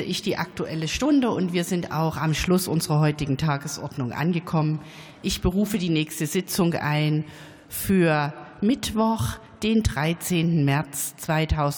ich die Aktuelle Stunde und wir sind auch am Schluss unserer heutigen Tagesordnung angekommen. Ich berufe die nächste Sitzung ein für Mittwoch, den 13. März 2015.